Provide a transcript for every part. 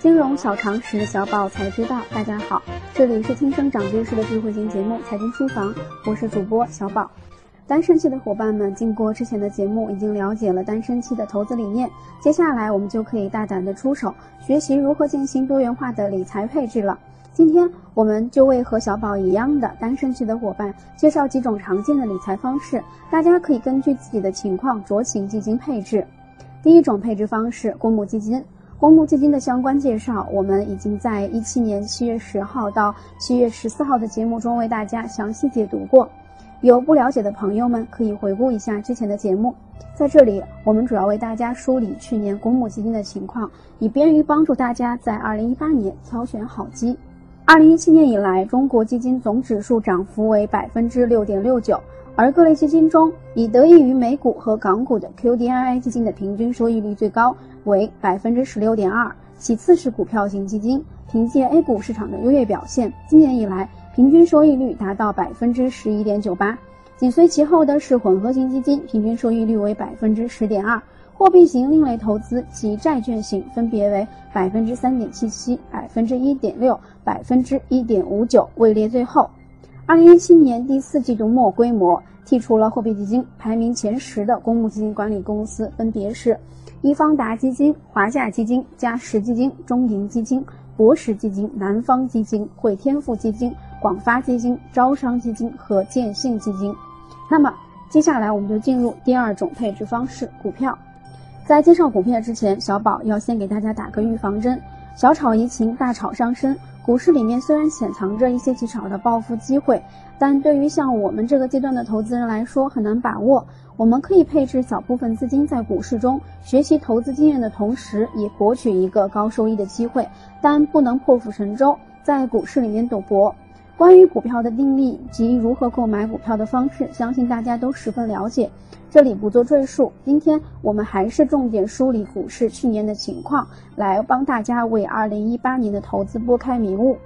金融小常识，小宝才知道。大家好，这里是听声长知识的智慧型节目《财经书房》，我是主播小宝。单身期的伙伴们，经过之前的节目，已经了解了单身期的投资理念。接下来，我们就可以大胆的出手，学习如何进行多元化的理财配置了。今天，我们就为和小宝一样的单身期的伙伴介绍几种常见的理财方式，大家可以根据自己的情况酌情进行配置。第一种配置方式，公募基金。公募基金的相关介绍，我们已经在一七年七月十号到七月十四号的节目中为大家详细解读过。有不了解的朋友们可以回顾一下之前的节目。在这里，我们主要为大家梳理去年公募基金的情况，以便于帮助大家在二零一八年挑选好基。二零一七年以来，中国基金总指数涨幅为百分之六点六九。而各类基金中，以得益于美股和港股的 QDII 基金的平均收益率最高，为百分之十六点二。其次是股票型基金，凭借 A 股市场的优越表现，今年以来平均收益率达到百分之十一点九八。紧随其后的是混合型基金，平均收益率为百分之十点二。货币型另类投资及债券型分别为百分之三点七七、百分之一点六、百分之一点五九，位列最后。二零一七年第四季度末规模剔除了货币基金，排名前十的公募基金管理公司分别是易方达基金、华夏基金、嘉实基金、中银基金、博时基金、南方基金、汇添富基金、广发基金、招商基金和建信基金。那么接下来我们就进入第二种配置方式——股票。在介绍股票之前，小宝要先给大家打个预防针：小炒怡情，大炒伤身。股市里面虽然潜藏着一些极少的暴富机会，但对于像我们这个阶段的投资人来说很难把握。我们可以配置小部分资金在股市中，学习投资经验的同时，也博取一个高收益的机会，但不能破釜沉舟，在股市里面赌博。关于股票的定力及如何购买股票的方式，相信大家都十分了解，这里不做赘述。今天我们还是重点梳理股市去年的情况，来帮大家为二零一八年的投资拨开迷雾。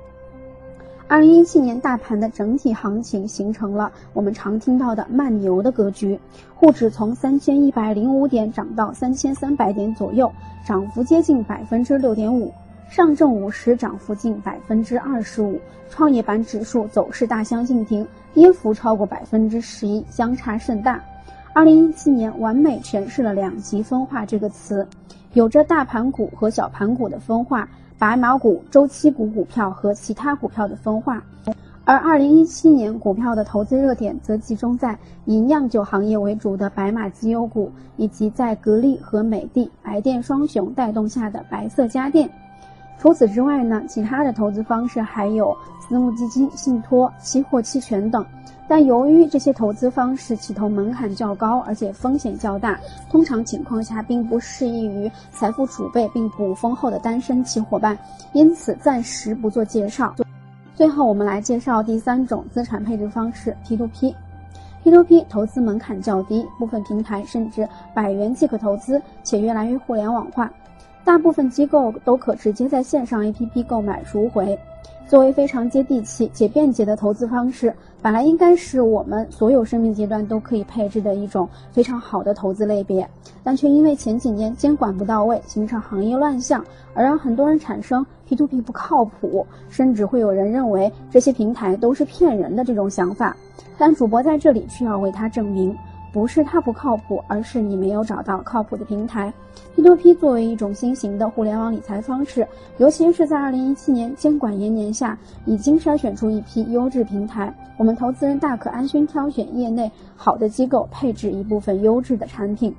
二零一七年大盘的整体行情形成了我们常听到的慢牛的格局，沪指从三千一百零五点涨到三千三百点左右，涨幅接近百分之六点五。上证五十涨幅近百分之二十五，创业板指数走势大相径庭，跌幅超过百分之十一，相差甚大。二零一七年完美诠释了两极分化这个词，有着大盘股和小盘股的分化，白马股、周期股股票和其他股票的分化。而二零一七年股票的投资热点则集中在以酿酒行业为主的白马绩优股，以及在格力和美的白电双雄带动下的白色家电。除此之外呢，其他的投资方式还有私募基金、信托、期货、期权等。但由于这些投资方式起投门槛较高，而且风险较大，通常情况下并不适宜于财富储备并不丰厚的单身期伙伴，因此暂时不做介绍。最后，我们来介绍第三种资产配置方式 P2P。P2P 投资门槛较低，部分平台甚至百元即可投资，且越来越互联网化。大部分机构都可直接在线上 APP 购买赎回，作为非常接地气且便捷的投资方式，本来应该是我们所有生命阶段都可以配置的一种非常好的投资类别，但却因为前几年监管不到位，形成行业乱象，而让很多人产生 P2P 不靠谱，甚至会有人认为这些平台都是骗人的这种想法。但主播在这里却要为他证明。不是它不靠谱，而是你没有找到靠谱的平台。P2P 作为一种新型的互联网理财方式，尤其是在二零一七年监管严年下，已经筛选出一批优质平台。我们投资人大可安心挑选业内好的机构，配置一部分优质的产品。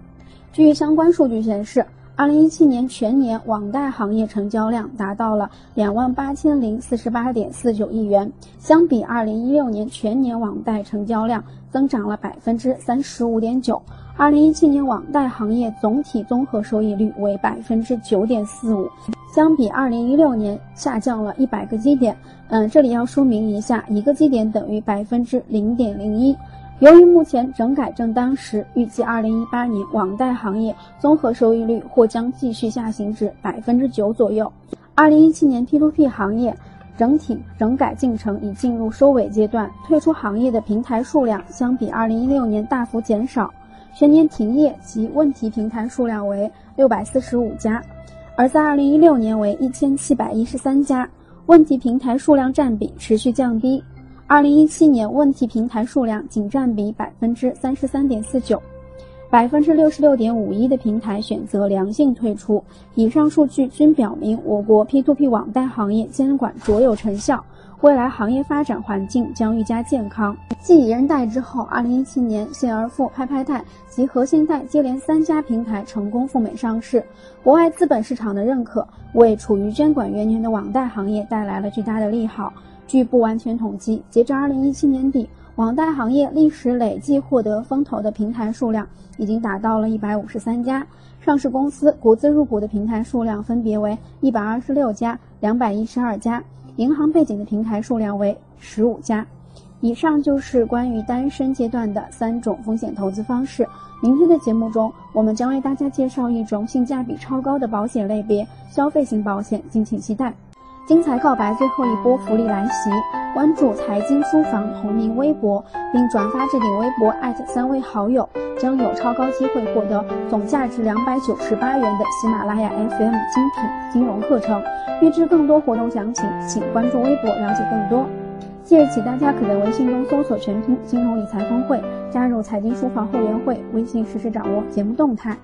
据相关数据显示。二零一七年全年网贷行业成交量达到了两万八千零四十八点四九亿元，相比二零一六年全年网贷成交量增长了百分之三十五点九。二零一七年网贷行业总体综合收益率为百分之九点四五，相比二零一六年下降了一百个基点。嗯，这里要说明一下，一个基点等于百分之零点零一。由于目前整改正当时，预计二零一八年网贷行业综合收益率或将继续下行至百分之九左右。二零一七年 P2P 行业整体整改进程已进入收尾阶段，退出行业的平台数量相比二零一六年大幅减少，全年停业及问题平台数量为六百四十五家。而在二零一六年为一千七百一十三家，问题平台数量占比持续降低。二零一七年问题平台数量仅占比百分之三十三点四九，百分之六十六点五一的平台选择良性退出。以上数据均表明，我国 P2P 网贷行业监管卓有成效。未来行业发展环境将愈加健康。继以人贷之后，二零一七年信而富、拍拍贷及和信贷接连三家平台成功赴美上市，国外资本市场的认可为处于监管元年的网贷行业带来了巨大的利好。据不完全统计，截至二零一七年底，网贷行业历史累计获得风投的平台数量已经达到了一百五十三家，上市公司国资入股的平台数量分别为一百二十六家、两百一十二家。银行背景的平台数量为十五家。以上就是关于单身阶段的三种风险投资方式。明天的节目中，我们将为大家介绍一种性价比超高的保险类别——消费型保险，敬请期待。精彩告白最后一波福利来袭！关注财经书房同名微博，并转发置顶微博艾特三位好友，将有超高机会获得总价值两百九十八元的喜马拉雅 FM 精品金融课程。预知更多活动详情，请关注微博了解更多。即日起，大家可在微信中搜索全拼金融理财峰会，加入财经书房会员会，微信实时掌握节目动态。